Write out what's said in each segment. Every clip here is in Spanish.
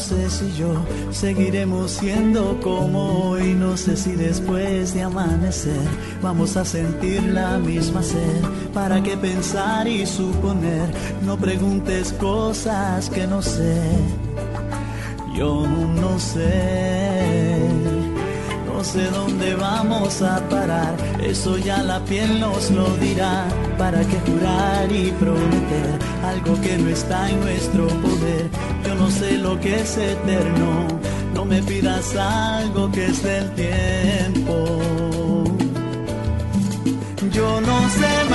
Sé si yo seguiremos siendo como hoy. No sé si después de amanecer vamos a sentir la misma sed. ¿Para qué pensar y suponer? No preguntes cosas que no sé. Yo no sé. No sé dónde vamos a parar, eso ya la piel nos lo dirá. ¿Para qué jurar y prometer algo que no está en nuestro poder? Yo no sé lo que es eterno, no me pidas algo que es del tiempo. Yo no sé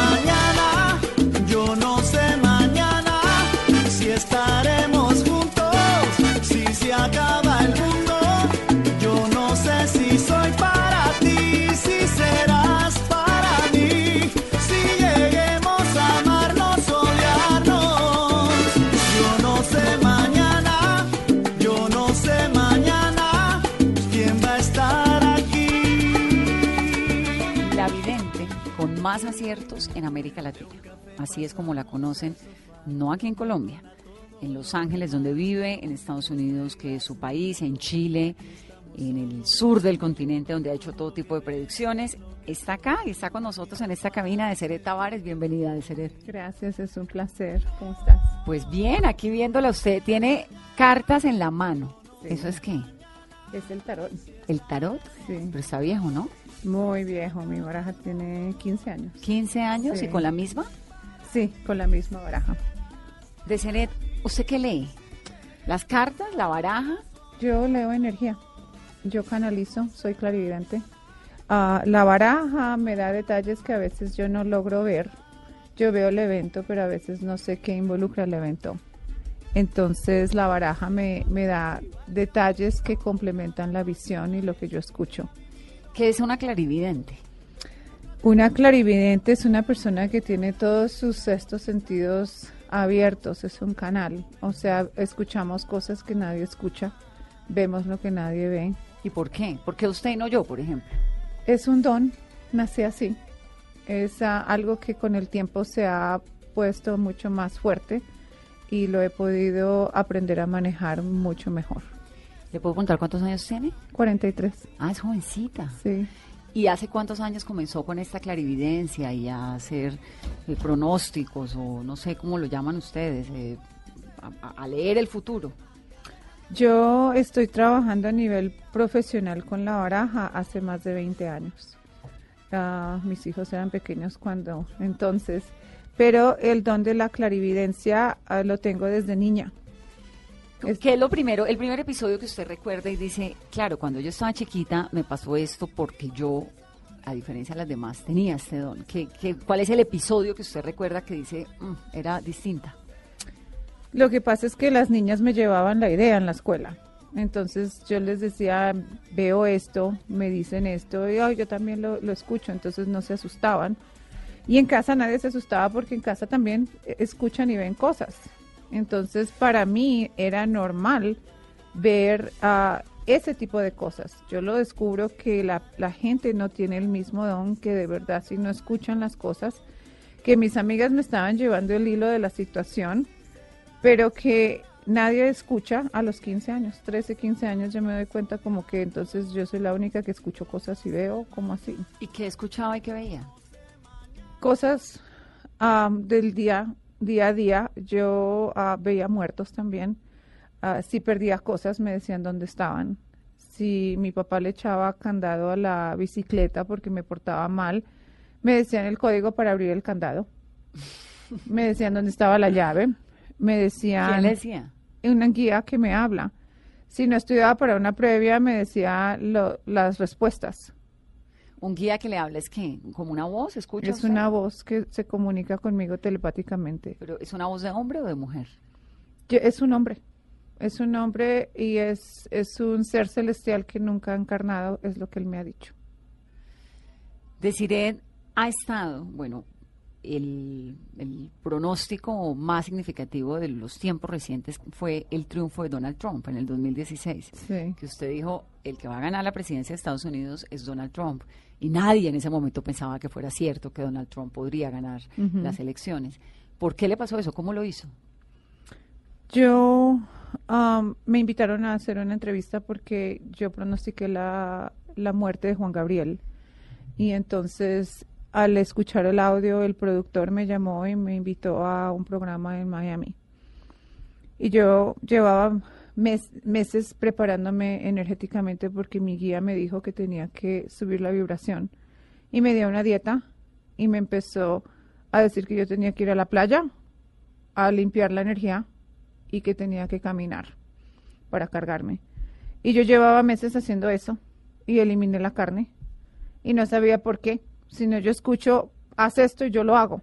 más aciertos en América Latina. Así es como la conocen, no aquí en Colombia, en Los Ángeles, donde vive, en Estados Unidos, que es su país, en Chile, en el sur del continente, donde ha hecho todo tipo de predicciones. Está acá y está con nosotros en esta cabina de Seret Tavares. Bienvenida, de Seret. Gracias, es un placer. ¿Cómo estás? Pues bien, aquí viéndola usted, tiene cartas en la mano. Sí. ¿Eso es qué? Es el tarot. ¿El tarot? Sí. Pero está viejo, ¿no? Muy viejo. Mi baraja tiene 15 años. 15 años Sí. y con la misma. Sí, con la misma baraja. De Seret, ¿usted qué lee? ¿Las cartas, la baraja? Yo leo energía. Yo canalizo, soy clarividente. Ah, la baraja me da detalles que a veces yo no logro ver. Yo veo el evento, pero a veces no sé qué involucra el evento. Entonces la baraja me, me da detalles que complementan la visión y lo que yo escucho. Que es una clarividente? Una clarividente es una persona que tiene todos sus sextos sentidos abiertos, es un canal. O sea, escuchamos cosas que nadie escucha, vemos lo que nadie ve. ¿Y por qué? ¿Por qué usted y no yo, por ejemplo? Es un don, nací así. Es ah, algo que con el tiempo se ha puesto mucho más fuerte y lo he podido aprender a manejar mucho mejor. ¿Le puedo contar cuántos años tiene? 43, Ah, es jovencita. sí. ¿Y hace cuántos años comenzó con esta clarividencia y a hacer eh, pronósticos o no sé cómo lo llaman ustedes, eh, a, leer el futuro? Yo estoy trabajando a nivel profesional con la baraja hace más de 20 años. Ah, mis hijos eran pequeños cuando entonces, pero el don de la clarividencia ah, lo tengo desde niña. Es- ¿Qué es lo primero, el primer episodio que usted recuerda y dice, claro, cuando yo estaba chiquita me pasó esto porque yo, a diferencia de las demás, tenía este don? ¿Qué, qué, cuál es el episodio que usted recuerda que dice, "Mm, era distinta? Lo que pasa es que las niñas me llevaban la idea en la escuela. Entonces yo les decía, veo esto, me dicen esto, y "Ay, yo también lo, lo escucho, entonces no se asustaban. Y en casa nadie se asustaba porque en casa también eh, escuchan y ven cosas. Entonces para mí era normal ver ah, ese tipo de cosas. Yo lo descubro que la, la gente no tiene el mismo don, que de verdad si no escuchan las cosas, que mis amigas me estaban llevando el hilo de la situación pero que nadie escucha a los 15 años, 13, 15 años, yo me doy cuenta como que entonces yo soy la única que escucho cosas y veo como así. ¿Y qué escuchaba y qué veía? Cosas am, del día, día a día, yo ah, veía muertos también. Ah, si perdía cosas, me decían dónde estaban. Si mi papá le echaba candado a la bicicleta porque me portaba mal, me decían el código para abrir el candado. Me decían dónde estaba la llave. Me decían ¿Quién le decía? una guía que me habla. Si no estudiaba para una previa, me decía lo- las respuestas. Un guía que le habla es que, como una voz, escucha. Es usted? una voz que se comunica conmigo telepáticamente. Pero ¿es una voz de hombre o de mujer? Yo- Es un hombre. Es un hombre y es, es un ser celestial que nunca ha encarnado, es lo que él me ha dicho. Desiree ha estado, bueno, el, el pronóstico más significativo de los tiempos recientes fue el triunfo de Donald Trump en el 2016. Sí. Que usted dijo, el que va a ganar la presidencia de Estados Unidos es Donald Trump. Y nadie en ese momento pensaba que fuera cierto que Donald Trump podría ganar las elecciones. ¿Por qué le pasó eso? ¿Cómo lo hizo? Yo am, me invitaron a hacer una entrevista porque yo pronostiqué la, la muerte de Juan Gabriel. Y entonces, al escuchar el audio, el productor me llamó y me invitó a un programa en Miami. Y yo llevaba mes- meses preparándome energéticamente porque mi guía me dijo que tenía que subir la vibración. Y me dio una dieta y me empezó a decir que yo tenía que ir a la playa a limpiar la energía y que tenía que caminar para cargarme. Y yo llevaba meses haciendo eso y eliminé la carne y no sabía por qué, sino yo escucho, haz esto y yo lo hago.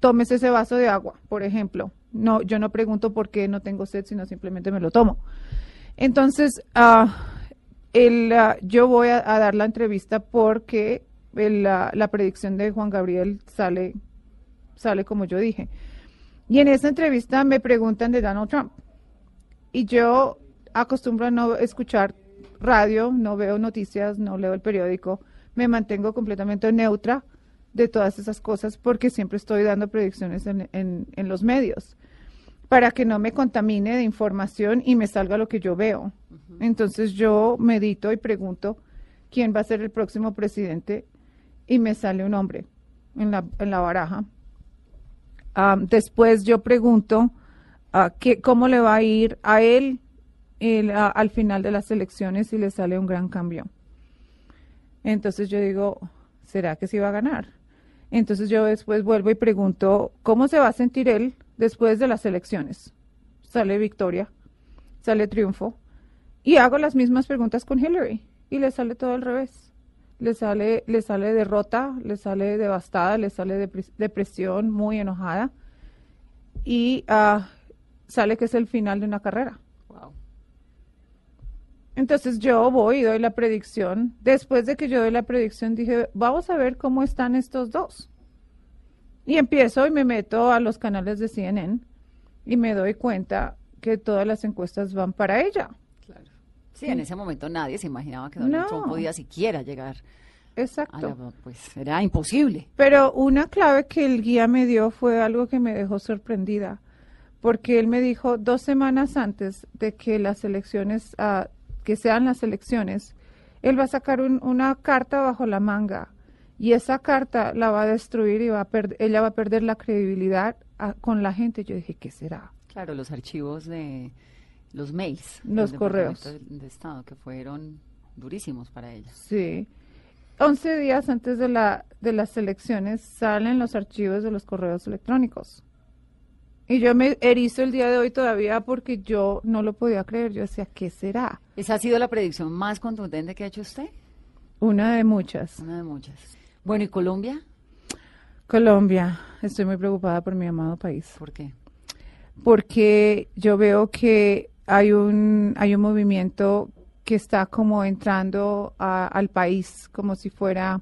Tomes ese vaso de agua, por ejemplo. No, yo no pregunto por qué no tengo sed, sino simplemente me lo tomo. Entonces, ah, el, ah, yo voy a, dar la entrevista porque el, la- predicción de Juan Gabriel sale, sale como yo dije. Y en esa entrevista me preguntan de Donald Trump. Y yo acostumbro a no escuchar radio, no veo noticias, no leo el periódico, me mantengo completamente neutra de todas esas cosas porque siempre estoy dando predicciones en los medios para que no me contamine de información y me salga lo que yo veo. Entonces yo medito y pregunto quién va a ser el próximo presidente y me sale un hombre en la, en la baraja. Después yo pregunto ah, qué- cómo le va a ir a él el, al final de las elecciones y le sale un gran cambio. Entonces yo digo, ¿será que sí va a ganar? Entonces yo después vuelvo y pregunto, ¿cómo se va a sentir él después de las elecciones? Sale victoria, sale triunfo. Y hago las mismas preguntas con Hillary y le sale todo al revés. Le sale, le sale derrota, le sale devastada, le sale depres- depresión, muy enojada. Y ah, sale que es el final de una carrera. Wow. Entonces yo voy y doy la predicción. Después de que yo doy la predicción, dije, vamos a ver cómo están estos dos. Y empiezo y me meto a los canales de CNN y me doy cuenta que todas las encuestas van para ella. Claro. Sí, en ese momento nadie se imaginaba que Donald No. Trump podía siquiera llegar Exacto. la, pues era imposible. Pero una clave que el guía me dio fue algo que me dejó sorprendida, porque él me dijo dos semanas antes de que las elecciones, ah, que sean las elecciones, él va a sacar un- una carta bajo la manga y esa carta la va a destruir y va a ella va a perder la credibilidad con la gente. Yo dije, ¿qué será? Claro, los archivos de los mails, Los correos. De Estado, que fueron durísimos para ella. Sí. 11 días antes de, la, de las elecciones salen los archivos de los correos electrónicos. Y yo me erizo el día de hoy todavía porque yo no lo podía creer. Yo decía, ¿qué será? ¿Esa ha sido la predicción más contundente que ha hecho usted? Una de muchas. Una de muchas. Bueno, ¿y Colombia? Colombia, estoy muy preocupada por mi amado país. ¿Por qué? Porque yo veo que hay un, hay un movimiento que está como entrando a- al país, como si fuera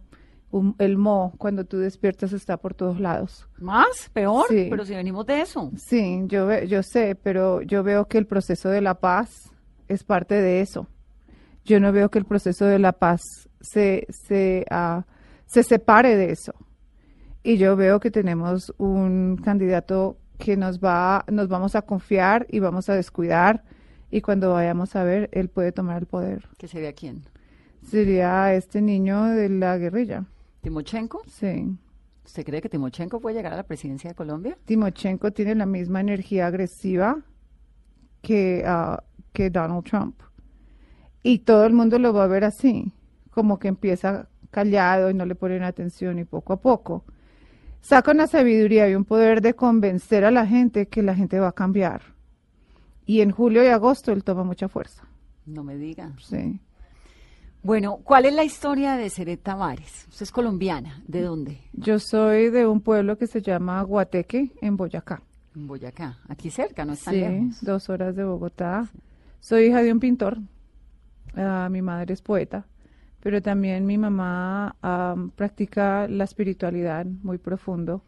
un- el mo, cuando tú despiertas está por todos lados. ¿Más? ¿Peor? Sí. Pero si venimos de eso. Sí, yo, yo sé, pero yo veo que el proceso de la paz es parte de eso. Yo no veo que el proceso de la paz se, se, ah, se separe de eso. Y yo veo que tenemos un candidato que nos va, nos vamos a confiar y vamos a descuidar. Y cuando vayamos a ver, él puede tomar el poder. ¿Que sería quién? Sería este niño de la guerrilla. ¿Timochenko? Sí. ¿Usted cree que Timochenko puede llegar a la presidencia de Colombia? Timochenko tiene la misma energía agresiva que, ah, que Donald Trump. Y todo el mundo lo va a ver así, como que empieza callado y no le ponen atención y poco a poco. Saca una sabiduría y un poder de convencer a la gente que la gente va a cambiar. Y en julio y agosto él toma mucha fuerza. No me diga. Sí. Bueno, ¿cuál es la historia de Seret Tavares? Usted es colombiana, ¿de dónde? Yo soy de un pueblo que se llama Guateque, en Boyacá. En Boyacá, aquí cerca, no es tan Sí, lejos. dos horas de Bogotá. Soy hija de un pintor. Ah, mi madre es poeta, pero también mi mamá ah, practica la espiritualidad muy profundo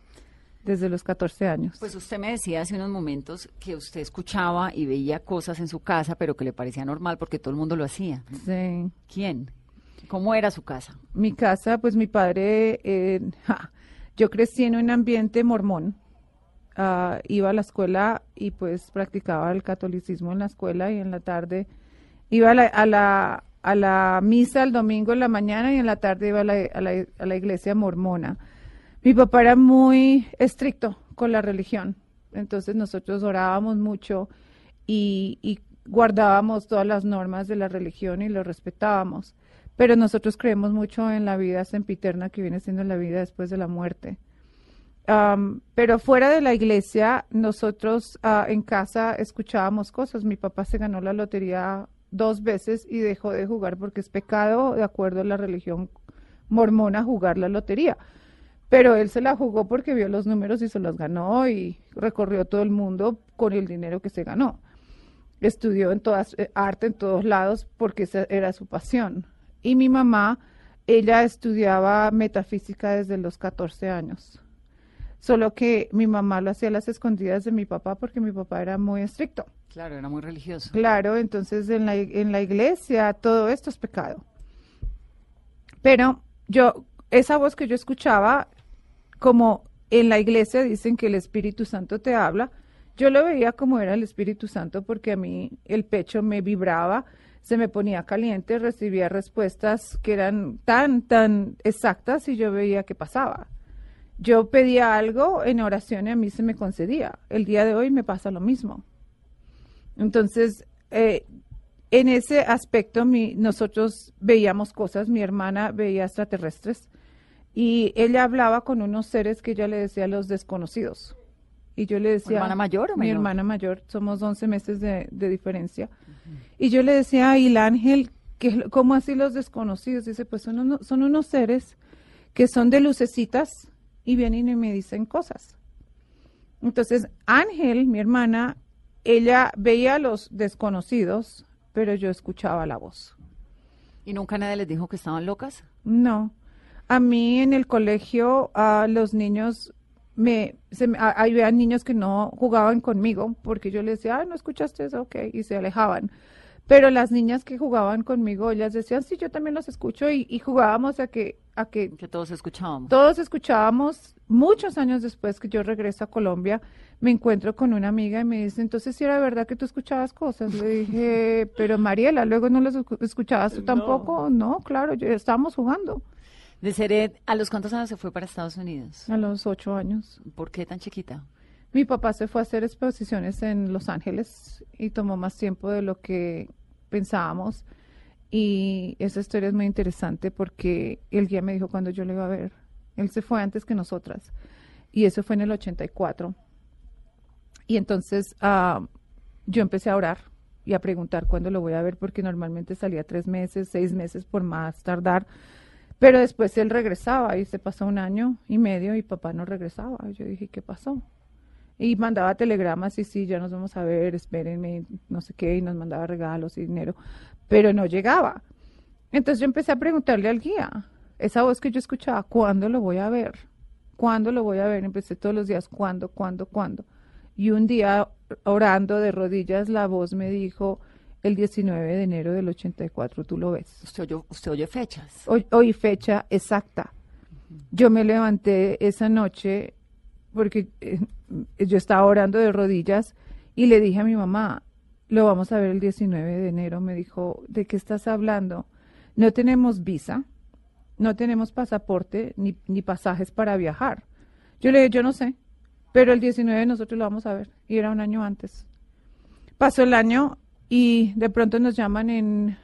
desde los 14 años. Pues usted me decía hace unos momentos que usted escuchaba y veía cosas en su casa, pero que le parecía normal porque todo el mundo lo hacía. Sí. ¿Quién? ¿Cómo era su casa? Mi casa, pues mi padre, eh, ja, yo crecí en un ambiente mormón. Ah, iba a la escuela y pues practicaba el catolicismo en la escuela y en la tarde iba a la, a la, a la misa el domingo en la mañana y en la tarde iba a la, a la, a la iglesia mormona. Mi papá era muy estricto con la religión, entonces nosotros orábamos mucho y, y guardábamos todas las normas de la religión y lo respetábamos. Pero nosotros creemos mucho en la vida sempiterna que viene siendo la vida después de la muerte. Pero fuera de la iglesia, nosotros ah, en casa escuchábamos cosas. Mi papá se ganó la lotería dos veces y dejó de jugar porque es pecado, de acuerdo a la religión mormona, jugar la lotería. Pero él se la jugó porque vio los números y se los ganó y recorrió todo el mundo con el dinero que se ganó. Estudió en todas eh, arte en todos lados porque esa era su pasión. Y mi mamá, ella estudiaba metafísica desde los 14 años. Solo que mi mamá lo hacía a las escondidas de mi papá porque mi papá era muy estricto. Claro, era muy religioso. Claro, entonces en la, en la iglesia todo esto es pecado. Pero yo, esa voz que yo escuchaba, como en la iglesia dicen que el Espíritu Santo te habla, yo lo veía como era el Espíritu Santo porque a mí el pecho me vibraba, se me ponía caliente, recibía respuestas que eran tan, tan exactas y yo veía qué pasaba. Yo pedía algo en oración y a mí se me concedía. El día de hoy me pasa lo mismo. Entonces, eh, en ese aspecto, mi, nosotros veíamos cosas, mi hermana veía extraterrestres y ella hablaba con unos seres que ella le decía los desconocidos. Y yo le decía... hermana mayor o Mi menor? hermana mayor, somos 11 meses de, de diferencia. Y yo le decía, "Ay, el ángel, que, ¿cómo así los desconocidos? Dice, pues son, uno- son unos seres que son de lucecitas y vienen y me dicen cosas. Entonces, Ángel, mi hermana, ella veía a los desconocidos, pero yo escuchaba la voz. ¿Y nunca nadie les dijo que estaban locas? No. A mí en el colegio, a los niños, me, se me- a- había niños que no jugaban conmigo porque yo les decía, ay, no escuchaste eso, ok, y se alejaban. Pero las niñas que jugaban conmigo, ellas decían, sí, yo también los escucho y, y jugábamos a que, a que Que todos escuchábamos. todos escuchábamos, muchos años después que yo regreso a Colombia, me encuentro con una amiga y me dice, entonces si era verdad que tú escuchabas cosas. Le dije, pero Mariela, luego no las escu- escuchabas tú tampoco. No, claro, yo estábamos jugando De Seret, ¿a los cuántos años se fue para Estados Unidos? a los ocho años. ¿Por qué tan chiquita? Mi papá se fue a hacer exposiciones en Los Ángeles y tomó más tiempo de lo que pensábamos. Y esa historia es muy interesante porque el guía me dijo cuando yo le iba a ver. Él se fue antes que nosotras. Y eso fue en el 84. Y entonces ah, yo empecé a orar y a preguntar cuándo lo voy a ver porque normalmente salía tres meses, seis meses por más tardar. Pero después él regresaba y se pasó un año y medio y papá no regresaba. Yo dije, ¿qué pasó? Y mandaba telegramas y sí, ya nos vamos a ver, espérenme, no sé qué, y nos mandaba regalos y dinero, pero no llegaba. Entonces yo empecé a preguntarle al guía, esa voz que yo escuchaba, ¿cuándo lo voy a ver? ¿Cuándo lo voy a ver? Empecé todos los días, ¿cuándo, cuándo, cuándo? Y un día, orando de rodillas, la voz me dijo, el 19 de enero del 84, tú lo ves. Usted oye, usted oye fechas. Hoy, hoy fecha exacta. Yo me levanté esa noche porque eh, yo estaba orando de rodillas y le dije a mi mamá, lo vamos a ver el 19 de enero. Me dijo, ¿de qué estás hablando? No tenemos visa, no tenemos pasaporte ni, ni pasajes para viajar. Yo le dije, yo no sé, pero el 19 nosotros lo vamos a ver. Y era un año antes. Pasó el año y de pronto nos llaman en,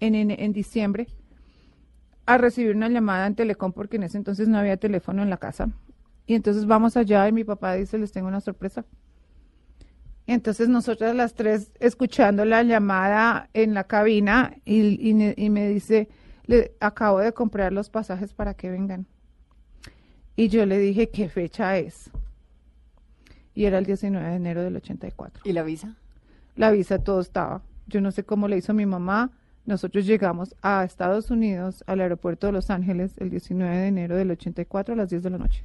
en, en, en diciembre a recibir una llamada en Telecom porque en ese entonces no había teléfono en la casa. Y entonces vamos allá y mi papá dice, les tengo una sorpresa. Y entonces nosotras las tres escuchando la llamada en la cabina y, y ne- y me dice, le acabo de comprar los pasajes para que vengan. Y yo le dije, ¿qué fecha es? Y era el 19 de enero del 84. ¿Y la visa? La visa todo estaba. Yo no sé cómo le hizo mi mamá. Nosotros llegamos a Estados Unidos, al aeropuerto de Los Ángeles, el 19 de enero del 84 a las 10 de la noche.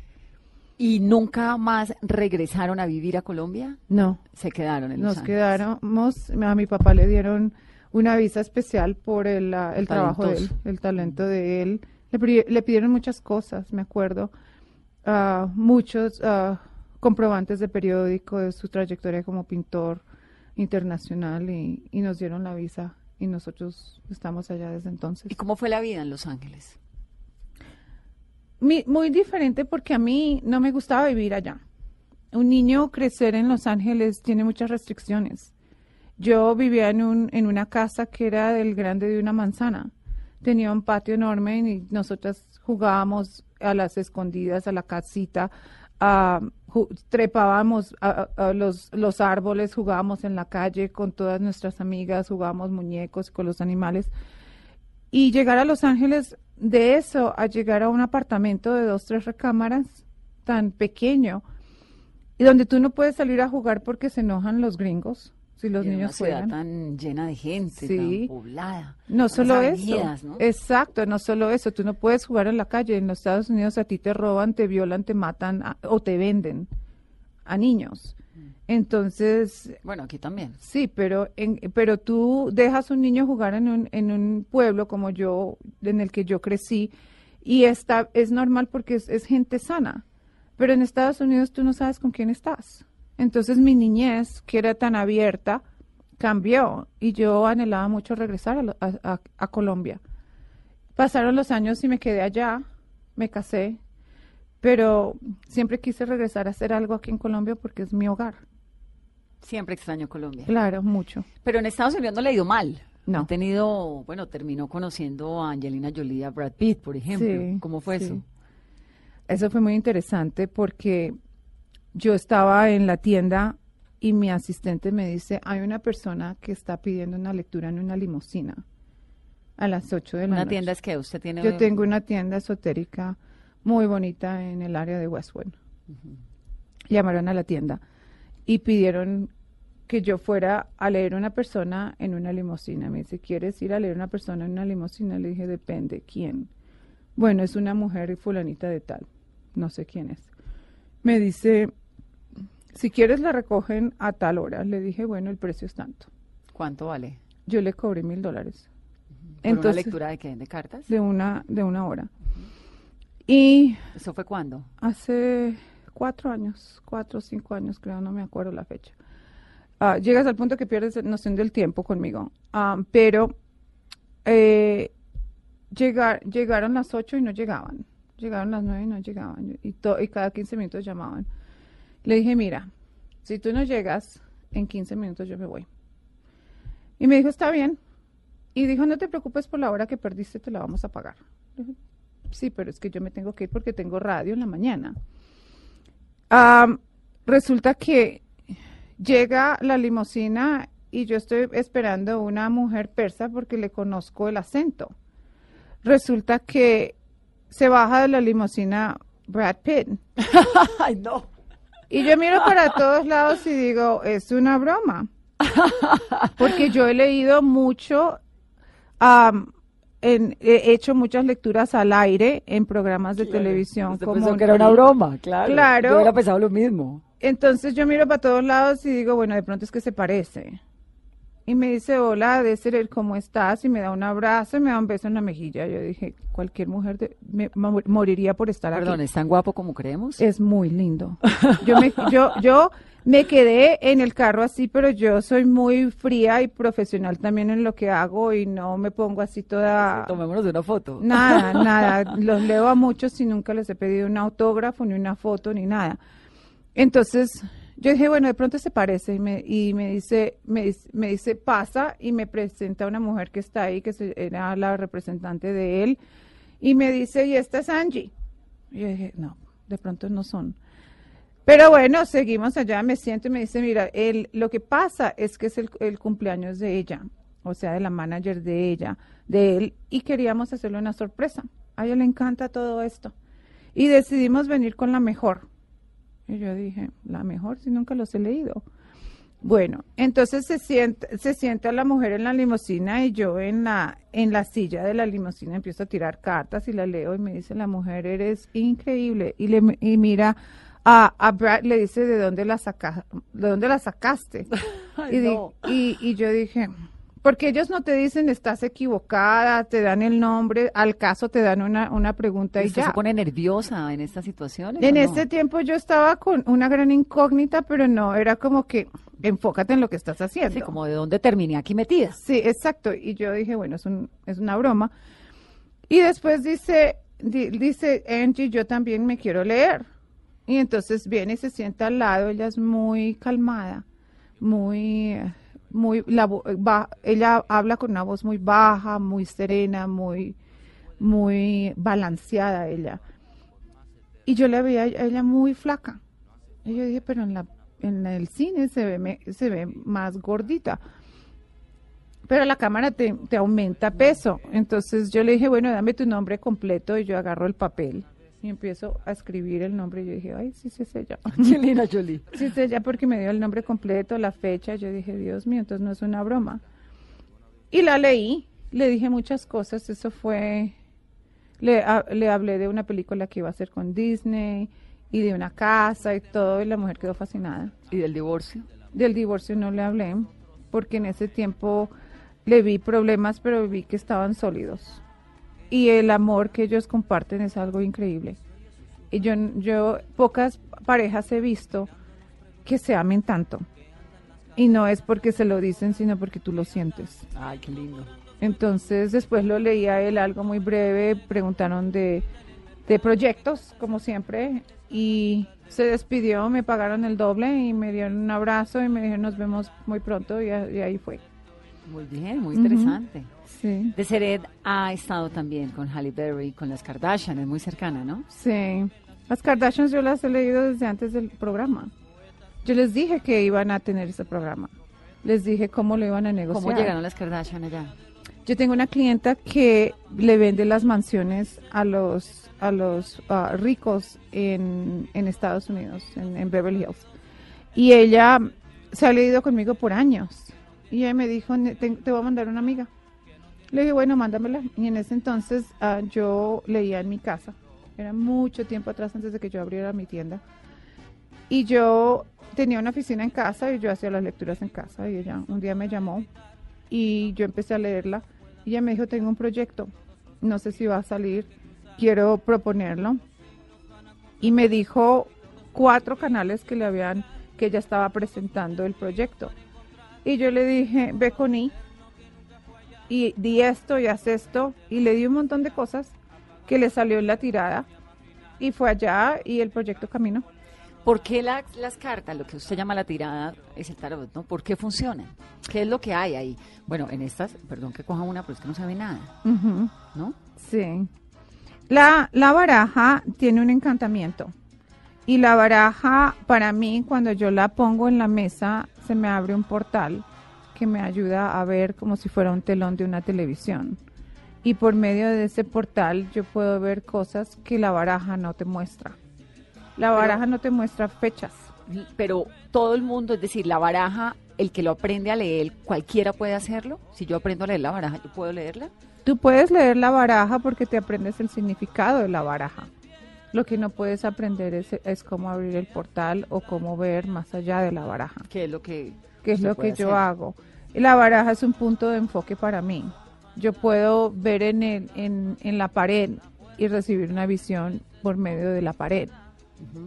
¿Y nunca más regresaron a vivir a Colombia? No, Se quedaron en Los nos quedáramos, a mi papá le dieron una visa especial por el, el trabajo de él, el talento de él. Le, le pidieron muchas cosas, me acuerdo, ah, muchos ah, comprobantes de periódico de su trayectoria como pintor internacional y, y nos dieron la visa y nosotros estamos allá desde entonces. ¿Y cómo fue la vida en Los Ángeles? Muy diferente porque a mí no me gustaba vivir allá. Un niño crecer en Los Ángeles tiene muchas restricciones. Yo vivía en, un, en una casa que era del grande de una manzana. Tenía un patio enorme y nosotras jugábamos a las escondidas, a la casita, ju- trepábamos a, a- a los, los árboles, jugábamos en la calle con todas nuestras amigas, jugábamos muñecos con los animales. Y llegar a Los Ángeles, de eso a llegar a un apartamento de dos, tres recámaras tan pequeño, y donde tú no puedes salir a jugar porque se enojan los gringos si los Y niños una ciudad juegan. tan llena de gente, Sí. tan poblada. No solo avenidas, eso. ¿no? Exacto, no solo eso. Tú no puedes jugar en la calle. En los Estados Unidos a ti te roban, te violan, te matan a- o te venden a niños. Entonces, Bueno, aquí también. Sí, pero en, pero tú dejas un niño jugar en un, en un pueblo como yo, en el que yo crecí, y está, es normal porque es, es gente sana. Pero en Estados Unidos tú no sabes con quién estás. Entonces mi niñez, que era tan abierta, cambió y yo anhelaba mucho regresar a, lo- a- a- a Colombia. Pasaron los años y me quedé allá, me casé, pero siempre quise regresar a hacer algo aquí en Colombia porque es mi hogar. Siempre extraño Colombia. Claro, mucho. Pero en Estados Unidos no le ha ido mal. No. Ha tenido, bueno, terminó conociendo a Angelina Jolie y a Brad Pitt, por ejemplo. Sí, ¿Cómo fue sí. eso? Eso fue muy interesante porque yo estaba en la tienda y mi asistente me dice, hay una persona que está pidiendo una lectura en una limusina a las 8 de la Una noche. tienda es que usted tiene... Yo tengo una tienda esotérica muy bonita en el área de Westwood. Llamaron a la tienda y pidieron que yo fuera a leer una persona en una limusina. Me dice, ¿quieres ir a leer una persona en una limusina? Le dije, depende, ¿quién? Bueno, es una mujer fulanita de tal. No sé quién es. Me dice, si quieres la recogen a tal hora. Le dije, bueno, el precio es tanto. ¿Cuánto vale? Yo le cobré mil dólares. ¿Por una lectura de qué? ¿De cartas? de una, de una hora. Y ¿Eso fue cuándo? hace cuatro años, cuatro o cinco años, creo, no me acuerdo la fecha. Ah, llegas al punto que pierdes noción del tiempo conmigo. Ah, pero eh, llegar, llegaron las ocho y no llegaban. Llegaron las nueve y no llegaban. Y, cada 15 minutos llamaban. Le dije, mira, si tú no llegas, en 15 minutos yo me voy. Y me dijo, está bien. Y dijo, no te preocupes por la hora que perdiste, te la vamos a pagar. Sí, pero es que yo me tengo que ir porque tengo radio en la mañana. Am, resulta que llega la limusina y yo estoy esperando una mujer persa porque le conozco el acento. Resulta que se baja de la limusina Brad Pitt. ¡Ay, no! Y yo miro para todos lados y digo, es una broma. Porque yo he leído mucho, en- he hecho muchas lecturas al aire en programas de televisión. Usted como pensó que era una broma, claro. Claro. Yo hubiera pensado lo mismo. Entonces yo miro para todos lados y digo, bueno, de pronto es que se parece. Y me dice, hola, de ser él, ¿cómo estás? Y me da un abrazo y me da un beso en la mejilla. Yo dije, cualquier mujer de- me, mo- moriría por estar aquí. Perdón, ¿es tan guapo como creemos? Es muy lindo. Yo me, yo, yo me quedé en el carro así, pero yo soy muy fría y profesional también en lo que hago y no me pongo así toda... Tomémonos una foto. Nada, nada. Los leo a muchos y nunca les he pedido un autógrafo, ni una foto, ni nada. Entonces, yo dije, bueno, de pronto se parece y me, y me dice, me, dice- me dice, pasa y me presenta una mujer que está ahí, que era la representante de él, y me dice, y esta es Angie. Y yo dije, no, de pronto no son. Pero bueno, seguimos allá, me siento y me dice, mira, el, lo que pasa es que es el, cumpleaños de ella o sea, de la manager de ella, de él, y queríamos hacerle una sorpresa. A ella le encanta todo esto. Y decidimos venir con la mejor. Y yo dije, la mejor, si nunca los he leído. Bueno, entonces se sienta, se sienta la mujer en la limusina y yo en la, en la silla de la limusina empiezo a tirar cartas y la leo y me dice la mujer, eres increíble. Y, le, y mira a, a Brad, le dice, ¿de dónde la, saca, de dónde la sacaste? Ay, y, di- y, y yo dije, porque ellos no te dicen estás equivocada, te dan el nombre, al caso te dan una, una pregunta y ¿Usted ya. se pone nerviosa en estas situaciones? En no? este tiempo yo estaba con una gran incógnita, pero no, era como que enfócate en lo que estás haciendo. Sí, como de dónde terminé aquí metida. Sí, exacto. Y yo dije, bueno, es, un, es una broma. Y después dice, di- dice Angie, yo también me quiero leer. Y entonces viene y se sienta al lado, ella es muy calmada, muy, muy, la, ba- ella habla con una voz muy baja, muy serena, muy, muy balanceada ella. Y yo la veía a ella muy flaca. Y yo dije, pero en la en el cine se ve se ve más gordita. Pero la cámara te, te aumenta peso. Entonces yo le dije, bueno, dame tu nombre completo y yo agarro el papel y empiezo a escribir el nombre. Y yo dije, ay, sí, sí es ella. Angelina Jolie. Sí es ella porque me dio el nombre completo, la fecha. Yo dije, Dios mío, entonces no es una broma. Y la leí, le dije muchas cosas. Eso fue, le, ha- le hablé de una película que iba a hacer con Disney y de una casa y todo. Y la mujer quedó fascinada. ¿Y del divorcio? Del divorcio no le hablé porque en ese tiempo le vi problemas, pero vi que estaban sólidos. Y el amor que ellos comparten es algo increíble. Y yo, yo pocas parejas he visto que se amen tanto. Y no es porque se lo dicen, sino porque tú lo sientes. Ay, qué lindo. Entonces después lo leí a él algo muy breve, preguntaron de, de proyectos, como siempre, y se despidió, me pagaron el doble y me dieron un abrazo y me dijeron nos vemos muy pronto y, y ahí fue. Muy bien, muy interesante. Sí, De Sered ha estado también con Halle Berry, con las Kardashian, es muy cercana, ¿no? sí. Las Kardashians yo las he leído desde antes del programa. Yo les dije que iban a tener ese programa. Les dije cómo lo iban a negociar. ¿Cómo llegaron las Kardashian allá? Yo tengo una clienta que le vende las mansiones a los a los ah, ricos en, en Estados Unidos, en, en Beverly Hills. Y ella se ha leído conmigo por años. Y ella me dijo, "Ne- te, te voy a mandar una amiga. Le dije, bueno, mándamela. Y en ese entonces ah, yo leía en mi casa. Era mucho tiempo atrás antes de que yo abriera mi tienda. Y yo tenía una oficina en casa y yo hacía las lecturas en casa. Y ella un día me llamó y yo empecé a leerla. Y ella me dijo, tengo un proyecto, no sé si va a salir, quiero proponerlo. Y me dijo cuatro canales que le habían, que ella estaba presentando el proyecto. Y yo le dije, ve con I, y di esto y haz esto, y le di un montón de cosas que le salió en la tirada. Y fue allá y el proyecto caminó. ¿Por qué la- las cartas, lo que usted llama la tirada, es el tarot, ¿no? ¿Por qué funcionan? ¿Qué es lo que hay ahí? Bueno, en estas, perdón que coja una, pero es que no sabe nada. ¿no? Sí. La, la baraja tiene un encantamiento. Y la baraja, para mí, cuando yo la pongo en la mesa, se me abre un portal que me ayuda a ver como si fuera un telón de una televisión. Y por medio de ese portal yo puedo ver cosas que la baraja no te muestra. La baraja no te muestra fechas. Pero todo el mundo, es decir, la baraja, el que lo aprende a leer, cualquiera puede hacerlo. Si yo aprendo a leer la baraja, ¿yo puedo leerla? Tú puedes leer la baraja porque te aprendes el significado de la baraja. Lo que no puedes aprender es, es cómo abrir el portal o cómo ver más allá de la baraja, ¿Qué es lo que que es lo que yo hacer? hago. La baraja es un punto de enfoque para mí. Yo puedo ver en, el, en, en la pared y recibir una visión por medio de la pared.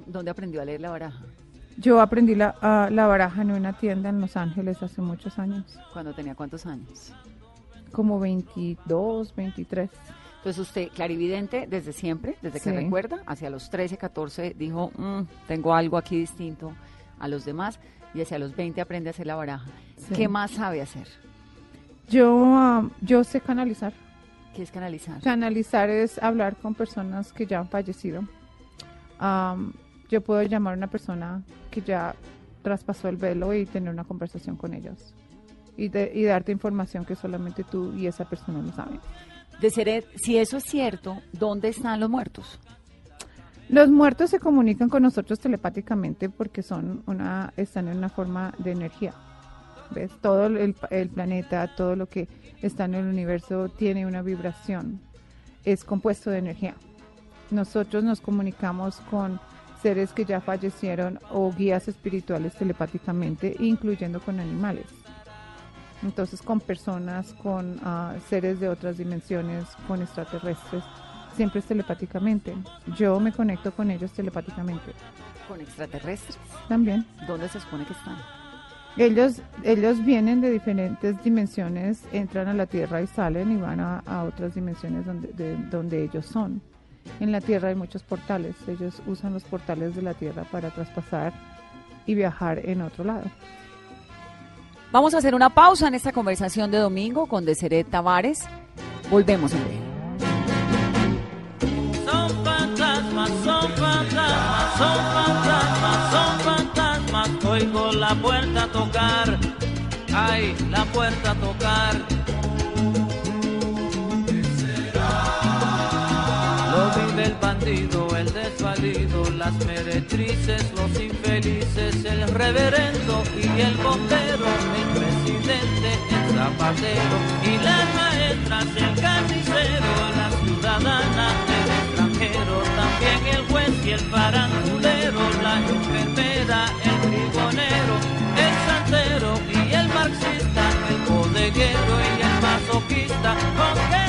¿Dónde aprendió a leer la baraja? Yo aprendí la, ah, la baraja en una tienda en Los Ángeles hace muchos años, Cuando tenía cuántos años? como 22, 23. Entonces usted, clarividente desde siempre, desde que Sí. recuerda, hacia los 13, 14, dijo, "Mm, tengo algo aquí distinto a los demás, y hacia los 20 aprende a hacer la baraja. Sí. ¿Qué más sabe hacer? Yo, ah, yo sé canalizar. ¿Qué es canalizar? Canalizar es hablar con personas que ya han fallecido. Am, yo puedo llamar a una persona que ya traspasó el velo y tener una conversación con ellos. y, de- y darte información que solamente tú y esa persona lo saben. De Seret, si eso es cierto, ¿dónde están los muertos? Los muertos se comunican con nosotros telepáticamente porque son una, están en una forma de energía. ¿Ves? Todo el, el planeta, todo lo que está en el universo tiene una vibración. Es compuesto de energía. Nosotros nos comunicamos con seres que ya fallecieron o guías espirituales telepáticamente, incluyendo con animales. Entonces, con personas, con ah, seres de otras dimensiones, con extraterrestres, siempre es telepáticamente. Yo me conecto con ellos telepáticamente ¿Con extraterrestres? también. ¿Dónde se supone que están? Ellos, ellos vienen de diferentes dimensiones, entran a la Tierra y salen y van a, a otras dimensiones donde, de, donde ellos son. En la Tierra hay muchos portales. Ellos usan los portales de la Tierra para traspasar y viajar en otro lado. Vamos a hacer una pausa en esta conversación de domingo con Deseret Tavares. Volvemos en breve. Son fantasmas, son fantasmas, son fantasmas, son fantasmas. Oigo la puerta tocar, ay, la puerta tocar. El bandido, el desvalido, las meretrices, los infelices, el reverendo y el bombero, el presidente, el zapatero y las maestras, el carnicero, la ciudadana, el extranjero, también el juez y el farandulero, la enfermera, el tribunero, el santero y el marxista, el bodeguero y el masoquista, ¿con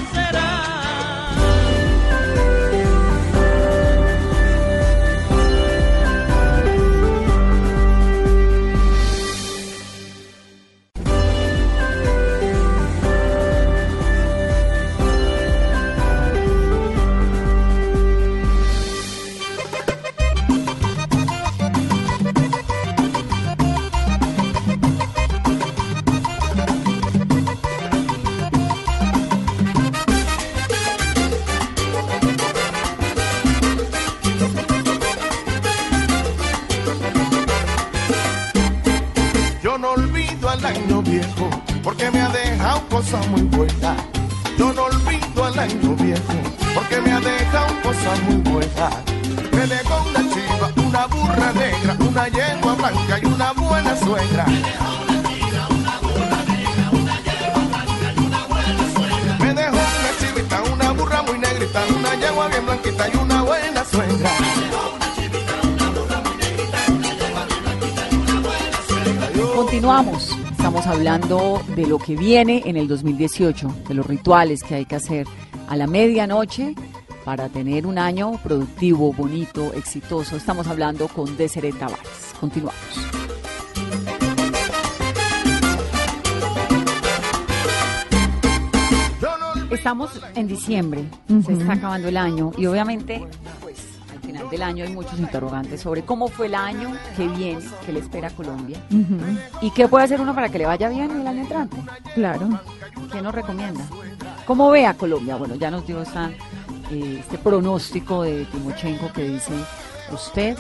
cosas muy buenas. Yo no olvido al año viejo porque me ha dejado cosas muy buenas. Me dejó una chiva, una burra negra, una yegua blanca y una buena suegra. Me dejó una chivita, una burra muy negrita, una yegua bien blanquita y una buena suegra. Continuamos. Estamos hablando de lo que viene en el 2018, de los rituales que hay que hacer a la medianoche para tener un año productivo, bonito, exitoso. Estamos hablando con Deseret Tavares. Continuamos. Estamos en diciembre, se está acabando el año y obviamente pues final del año hay muchos interrogantes sobre cómo fue el año que viene, que le espera a Colombia y qué puede hacer uno para que le vaya bien el año entrante. Claro. ¿Qué nos recomienda? ¿Cómo ve a Colombia? Bueno, ya nos dio esta, eh, este pronóstico de Timochenko que dice usted.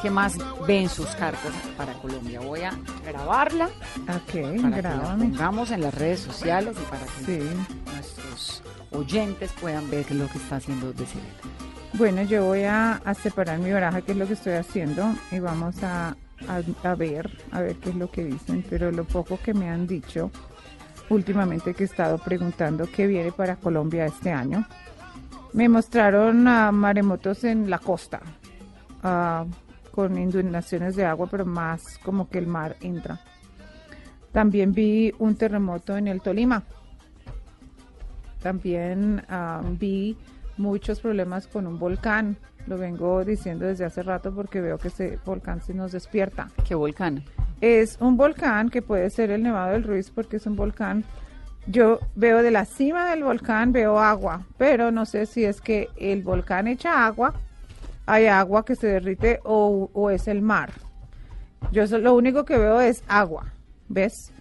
¿Qué más ve en sus cartas para Colombia? Voy a grabarla Ok, para que la grábame. pongamos en las redes sociales y para que Sí. nuestros oyentes puedan ver lo que está haciendo de Bueno, yo voy a, separar mi baraja, que es lo que estoy haciendo, y vamos a, a- ver, a ver qué es lo que dicen. Pero lo poco que me han dicho últimamente que he estado preguntando qué viene para Colombia este año, me mostraron maremotos en la costa, con inundaciones de agua, pero más como que el mar entra. También vi un terremoto en el Tolima. También ah, vi muchos problemas con un volcán. Lo vengo diciendo desde hace rato porque veo que ese volcán se nos despierta. ¿Qué volcán? Es un volcán que puede ser el Nevado del Ruiz porque es un volcán. Yo veo de la cima del volcán, veo agua, pero no sé si es que el volcán echa agua, hay agua que se derrite o, o es el mar. Yo lo único que veo es agua, ¿ves?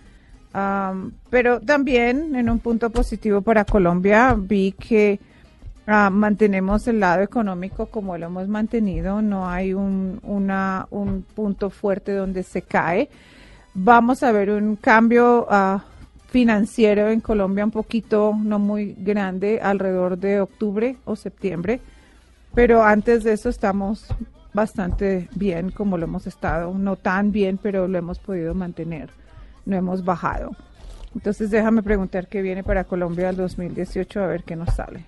Pero también en un punto positivo para Colombia vi que ah, mantenemos el lado económico como lo hemos mantenido, no hay un, una, un punto fuerte donde se cae. vamos a ver un cambio ah, financiero en Colombia un poquito, no muy grande, alrededor de octubre o septiembre, pero antes de eso estamos bastante bien como lo hemos estado, no tan bien, pero lo hemos podido mantener, no hemos bajado. Entonces déjame preguntar qué viene para Colombia el 2018 a ver qué nos sale.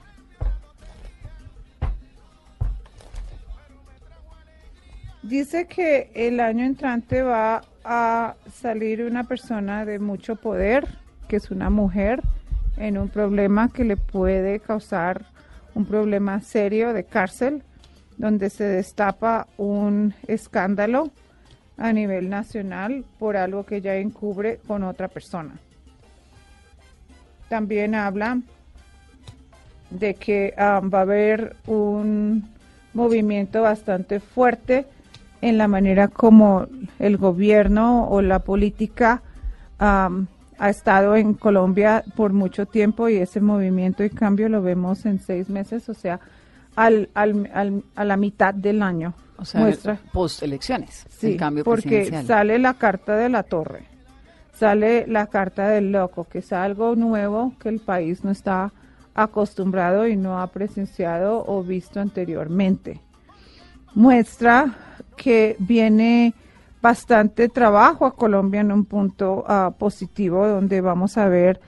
Dice que el año entrante va a salir una persona de mucho poder, que es una mujer, en un problema que le puede causar un problema serio de cárcel, donde se destapa un escándalo a nivel nacional por algo que ella encubre con otra persona. También habla de que ah, va a haber un movimiento bastante fuerte en la manera como el gobierno o la política ha estado en Colombia por mucho tiempo y ese movimiento y cambio lo vemos en seis meses, o sea, al, al, a la mitad del año. O sea, muestra post elecciones, sí, cambio porque sale la carta de la torre, sale la carta del loco, que es algo nuevo que el país no está acostumbrado y no ha presenciado o visto anteriormente. Muestra que viene bastante trabajo a Colombia en un punto ah, positivo donde vamos a ver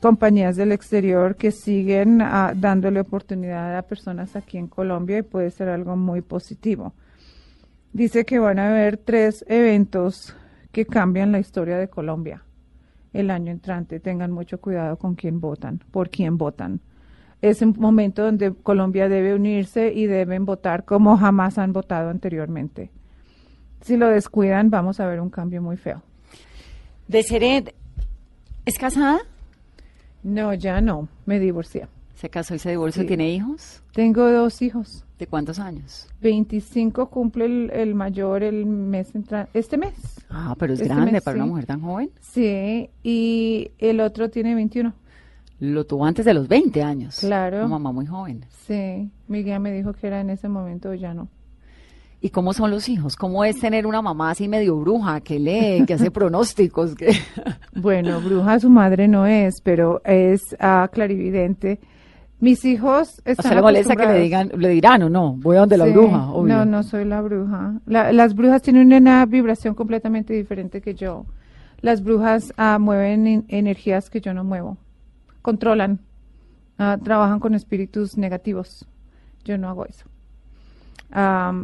compañías del exterior que siguen ah, dándole oportunidad a personas aquí en Colombia y puede ser algo muy positivo. Dice que van a haber tres eventos que cambian la historia de Colombia el año entrante. Tengan mucho cuidado con quién votan, por quién votan es un momento donde Colombia debe unirse y deben votar como jamás han votado anteriormente. Si lo descuidan, vamos a ver un cambio muy feo. Deseret, ¿es casada? No, ya no, me divorcié. ¿Se casó y se divorció? ¿Tiene hijos? Tengo dos hijos. ¿De cuántos años? 25 cumple el, mayor el mes este mes. Ah, pero es este grande para una mujer tan joven. Sí, y el otro tiene 21 lo tuvo antes de los 20 años. Claro. Una mamá muy joven. Sí, mi guía me dijo que era en ese momento, ya no. ¿Y cómo son los hijos? ¿Cómo es tener una mamá así medio bruja, que lee, que hace pronósticos? Que... Bueno, bruja su madre no es, pero es uh, clarividente. Mis hijos están o sea, le molesta que le digan, le dirán o no, voy a donde la bruja. No, no soy la bruja. las brujas tienen una vibración completamente diferente que yo. Las brujas uh, mueven energías que yo no muevo controlan, ah, trabajan con espíritus negativos. Yo no hago eso.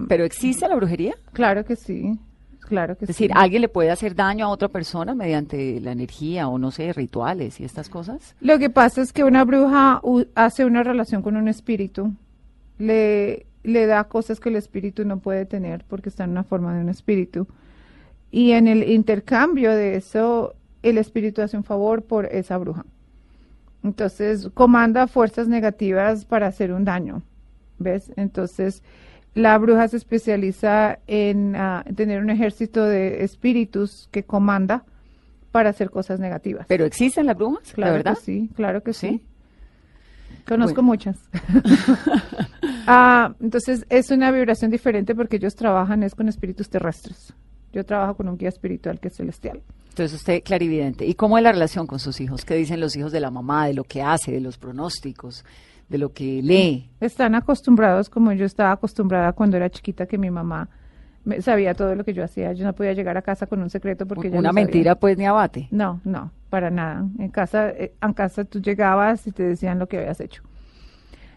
¿Pero existe la brujería? Claro que sí. Claro que es decir, ¿alguien le puede hacer daño a otra persona mediante la energía o no sé, rituales y estas cosas? Lo que pasa es que una bruja hace una relación con un espíritu, le, le da cosas que el espíritu no puede tener porque está en una forma de un espíritu. Y en el intercambio de eso, el espíritu hace un favor por esa bruja. Entonces, comanda fuerzas negativas para hacer un daño. ¿Ves? Entonces, la bruja se especializa en ah, tener un ejército de espíritus que comanda para hacer cosas negativas. ¿Pero existen las brujas? Claro verdad? Que sí, claro que sí. Conozco muchas. Ah, entonces, es una vibración diferente porque ellos trabajan es con espíritus terrestres. Yo trabajo con un guía espiritual que es celestial. Entonces usted clarividente. ¿Y cómo es la relación con sus hijos? ¿Qué dicen los hijos de la mamá, de lo que hace, de los pronósticos, de lo que lee? Están acostumbrados como yo estaba acostumbrada cuando era chiquita que mi mamá me, sabía todo lo que yo hacía. Yo no podía llegar a casa con un secreto porque una mentira pues ni abate. No, no, para nada. En casa, eh, en casa tú llegabas y te decían lo que habías hecho.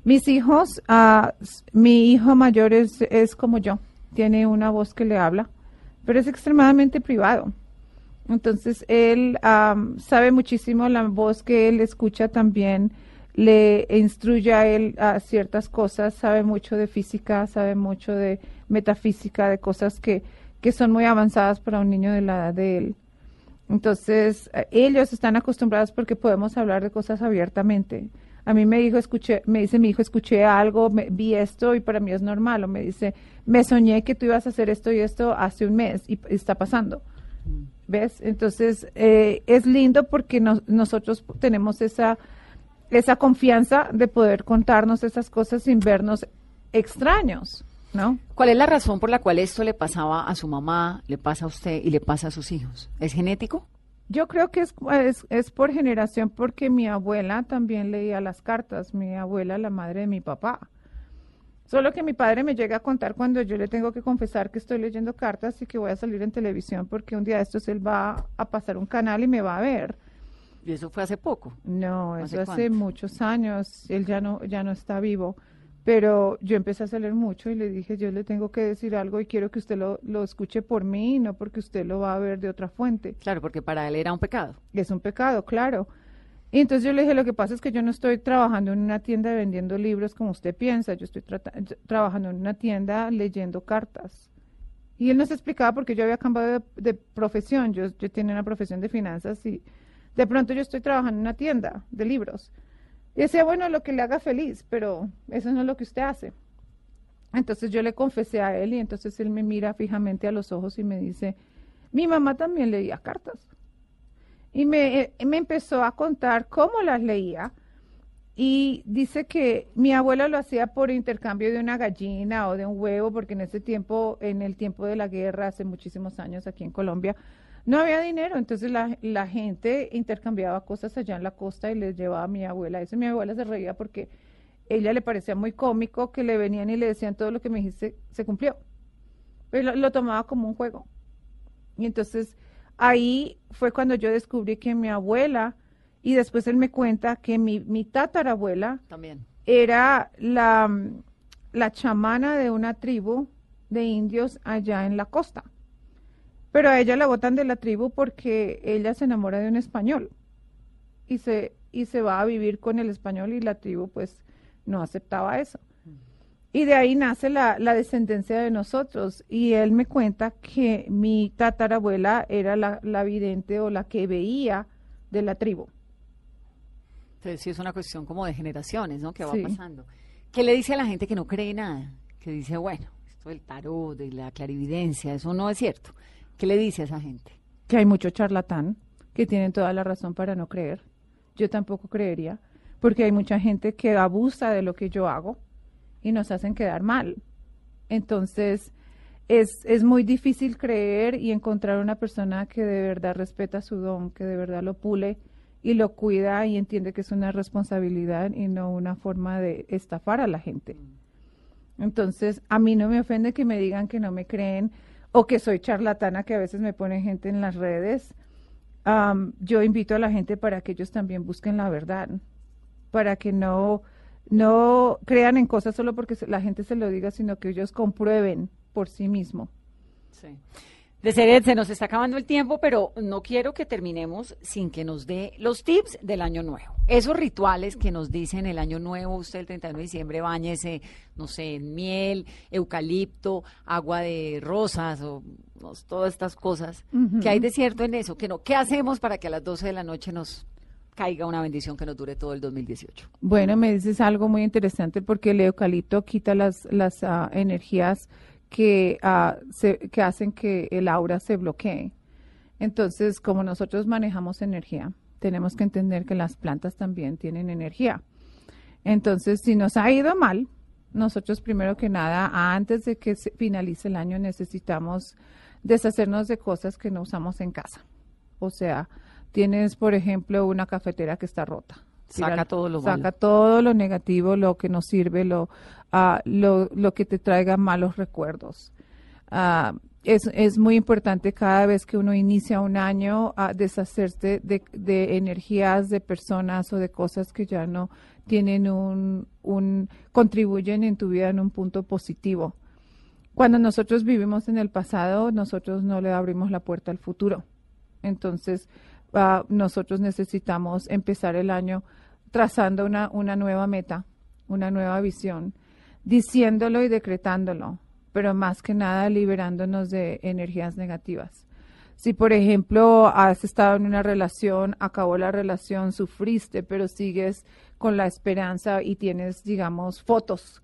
Mis hijos, uh, mi hijo mayor es, es como yo, tiene una voz que le habla, pero es extremadamente privado. Entonces, él sabe muchísimo la voz que él escucha también, le instruye a él a ciertas cosas, sabe mucho de física, sabe mucho de metafísica, de cosas que, que son muy avanzadas para un niño de la edad de él. Entonces, eh, ellos están acostumbrados porque podemos hablar de cosas abiertamente. A mí me dijo, escuché, me dice mi hijo, escuché algo, vi esto y para mí es normal. O me dice, me soñé que tú ibas a hacer esto y esto hace un mes y está pasando. Mm. ¿Ves? Entonces, eh, es lindo porque nosotros tenemos esa, esa confianza de poder contarnos esas cosas sin vernos extraños. ¿no? ¿Cuál es la razón por la cual esto le pasaba a su mamá, le pasa a usted y le pasa a sus hijos? ¿Es genético? Yo creo que es, es, es por generación porque mi abuela también leía las cartas, mi abuela, la madre de mi papá. Solo que mi padre me llega a contar cuando yo le tengo que confesar que estoy leyendo cartas y que voy a salir en televisión porque un día de estos él va a pasar un canal y me va a ver. ¿Y eso fue hace poco? No, ¿Hace eso hace cuánto? muchos años. Él ya no, ya no está vivo. Pero yo empecé a salir mucho y le dije, yo le tengo que decir algo y quiero que usted lo, lo escuche por mí no porque usted lo va a ver de otra fuente. Claro, porque para él era un pecado. Es un pecado, claro. Y entonces yo le dije, lo que pasa es que yo no estoy trabajando en una tienda vendiendo libros como usted piensa, yo estoy trabajando en una tienda leyendo cartas. Y él nos explicaba porque yo había cambiado de, de profesión, yo, yo tenía una profesión de finanzas y de pronto yo estoy trabajando en una tienda de libros. Y decía, bueno, lo que le haga feliz, pero eso no es lo que usted hace. Entonces yo le confesé a él y entonces él me mira fijamente a los ojos y me dice, mi mamá también leía cartas. Y me, eh, me empezó a contar cómo las leía. Y dice que mi abuela lo hacía por intercambio de una gallina o de un huevo, porque en ese tiempo, en el tiempo de la guerra, hace muchísimos años aquí en Colombia, no había dinero. Entonces la, la gente intercambiaba cosas allá en la costa y les llevaba a mi abuela. Eso mi abuela se reía porque ella le parecía muy cómico que le venían y le decían todo lo que me dijiste se cumplió. Pero lo, lo tomaba como un juego. Y entonces ahí fue cuando yo descubrí que mi abuela, y después él me cuenta que mi, mi tatarabuela También. era la, la chamana de una tribu de indios allá en la costa. Pero a ella la botan de la tribu porque ella se enamora de un español y se, y se va a vivir con el español y la tribu pues no aceptaba eso. Y de ahí nace la, la descendencia de nosotros. Y él me cuenta que mi tatarabuela era la, la vidente o la que veía de la tribu. Entonces sí es una cuestión como de generaciones, ¿no? Que va Sí. pasando. ¿Qué le dice a la gente que no cree nada? Que dice, bueno, esto del tarot, de la clarividencia, eso no es cierto. ¿Qué le dice a esa gente? que hay mucho charlatán que tienen toda la razón para no creer. Yo tampoco creería, porque hay mucha gente que abusa de lo que yo hago y nos hacen quedar mal. Entonces, es, es muy difícil creer y encontrar una persona que de verdad respeta su don, que de verdad lo pule y lo cuida y entiende que es una responsabilidad y no una forma de estafar a la gente. Entonces, a mí no me ofende que me digan que no me creen o que soy charlatana, que a veces me pone gente en las redes. Am, yo invito a la gente para que ellos también busquen la verdad, para que no, no crean en cosas solo porque la gente se lo diga, sino que ellos comprueben por sí mismo. Sí. Deseret, se nos está acabando el tiempo, pero no quiero que terminemos sin que nos dé los tips del año nuevo. Esos rituales que nos dicen el año nuevo, usted el 31 de diciembre bañese, no sé, en miel, eucalipto, agua de rosas o no, todas estas cosas. ¿Qué hay de cierto en eso? ¿Qué, no? ¿Qué hacemos para que a las 12 de la noche nos caiga una bendición que nos dure todo el 2018? Bueno, me dices algo muy interesante porque el eucalipto quita las, las ah, energías que, se- que hacen que el aura se bloquee. Entonces, como nosotros manejamos energía, tenemos que entender que las plantas también tienen energía. Entonces, si nos ha ido mal, nosotros primero que nada, antes de que se finalice el año, necesitamos deshacernos de cosas que no usamos en casa. O sea, tienes, por ejemplo, una cafetera que está rota. Saca Tírala. todo lo Saca malo. todo lo negativo, lo que nos sirve, lo, ah, lo, lo que te traiga malos recuerdos. Ah, es, es muy importante cada vez que uno inicia un año a deshacerse de, de energías, de personas o de cosas que ya no tienen un, un, contribuyen en tu vida en un punto positivo. Cuando nosotros vivimos en el pasado, nosotros no le abrimos la puerta al futuro. Entonces, ah, nosotros necesitamos empezar el año trazando una, una nueva meta, una nueva visión, diciéndolo y decretándolo, pero más que nada liberándonos de energías negativas. Si, por ejemplo, has estado en una relación, acabó la relación, sufriste, pero sigues con la esperanza y tienes, digamos, fotos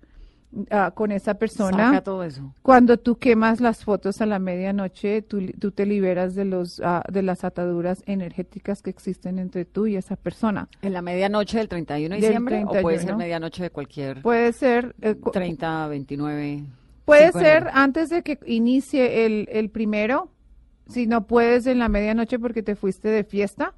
ah, con esa persona. Saca todo eso. Cuando tú quemas las fotos a la medianoche, tú, tú te liberas de, los, ah, de las ataduras energéticas que existen entre tú y esa persona. ¿En la medianoche del 31 de diciembre o puede ser 31. medianoche de cualquier Puede ser, eh, cu- 30, 29? Puede ser antes de que inicie el, el primero, si no puedes en la medianoche porque te fuiste de fiesta,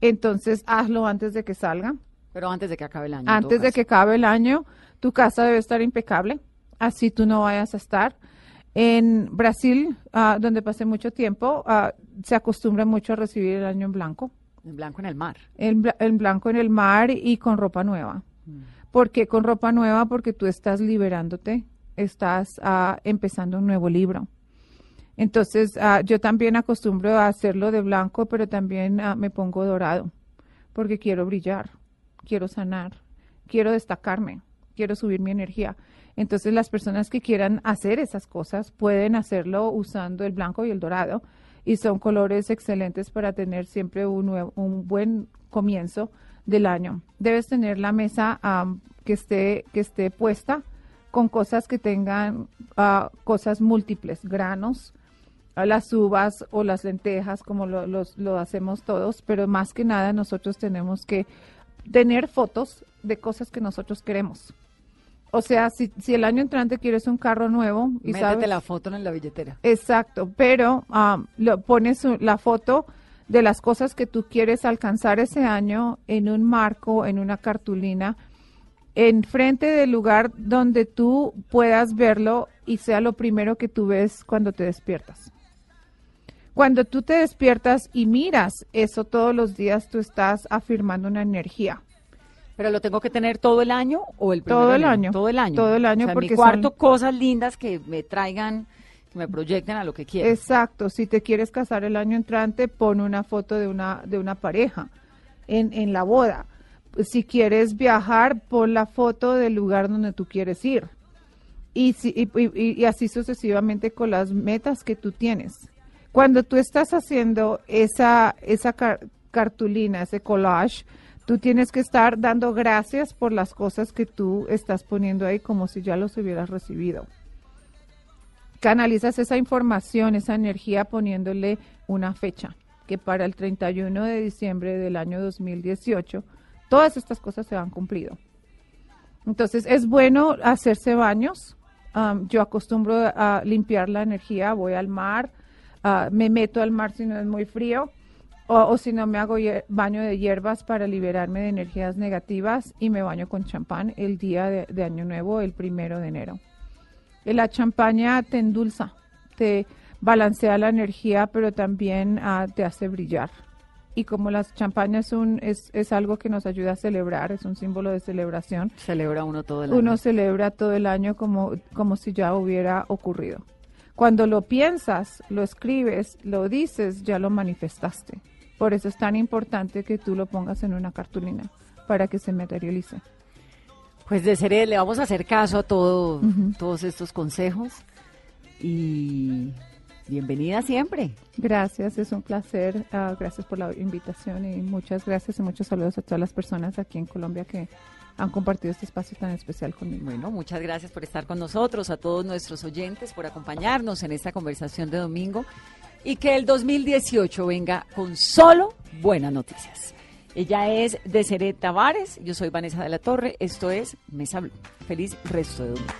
entonces hazlo antes de que salga. Pero antes de que acabe el año. Antes de que acabe el año, tu casa debe estar impecable, así tú no vayas a estar. En Brasil, ah, donde pasé mucho tiempo, ah, se acostumbra mucho a recibir el año en blanco, En blanco en el mar. en, bla- en blanco en el mar y con ropa nueva. ¿Por qué con ropa nueva? Porque tú estás liberándote, estás ah, empezando un nuevo libro. Entonces, yo también acostumbro a hacerlo de blanco, pero también me pongo dorado, porque quiero brillar, quiero sanar, quiero destacarme, quiero subir mi energía. Entonces, las personas que quieran hacer esas cosas pueden hacerlo usando el blanco y el dorado, y son colores excelentes para tener siempre un, nuevo- un buen comienzo del año. Debes tener la mesa am, que, esté, que esté puesta con cosas que tengan ah, cosas múltiples, granos, a las uvas o las lentejas, como lo hacemos todos, pero más que nada nosotros tenemos que tener fotos de cosas que nosotros queremos. O sea, si, si el año entrante quieres un carro nuevo y Métete sabes... la foto en la billetera. Exacto, pero am, lo, pones la foto de las cosas que tú quieres alcanzar ese año en un marco, en una cartulina, enfrente del lugar donde tú puedas verlo y sea lo primero que tú ves cuando te despiertas. Cuando tú te despiertas y miras eso todos los días, tú estás afirmando una energía. ¿Pero lo tengo que tener todo el año o el Todo primer el año. Todo el año. Todo el año O sea, porque mi cuarto son- cosas lindas que me traigan, que me proyecten a lo que quiero. Exacto, si te quieres casar el año entrante, pon una foto de una, de una pareja en, en la boda. Si quieres viajar, pon la foto del lugar donde tú quieres ir. Y, si- y, y- y así sucesivamente con las metas que tú tienes. Cuando tú estás haciendo esa, esa car- cartulina, ese collage, tú tienes que estar dando gracias por las cosas que tú estás poniendo ahí como si ya los hubieras recibido canalizas esa información, esa energía poniéndole una fecha, que para el 31 de diciembre del año 2018 todas estas cosas se han cumplido. Entonces es bueno hacerse baños. Am, yo acostumbro a limpiar la energía, voy al mar, ah, me meto al mar si no es muy frío, o, o si no me hago baño de hierbas para liberarme de energías negativas y me baño con champán el día de- de Año Nuevo, el primero de enero. Eh, La champaña te endulza, te balancea la energía, pero también ah, te hace brillar. Y como la champaña es, un, es, es algo que nos ayuda a celebrar, es un símbolo de celebración, Celebra uno todo el año. uno celebra todo el año como, como si ya hubiera ocurrido. Cuando lo piensas, lo escribes, lo dices, ya lo manifestaste. Por eso es tan importante que tú lo pongas en una cartulina para que se materialice. Pues de ser le vamos a hacer caso a todo, todos estos consejos y bienvenida siempre. Gracias, es un placer. ah, gracias por la invitación y muchas gracias y muchos saludos a todas las personas aquí en Colombia que han compartido este espacio tan especial conmigo. Bueno, muchas gracias por estar con nosotros, a todos nuestros oyentes, por acompañarnos en esta conversación de domingo y que el 2018 venga con solo buenas noticias. Ella es Deseret Tavares, yo soy Vanessa de la Torre, esto es Mesa Blue. Feliz resto de domingo.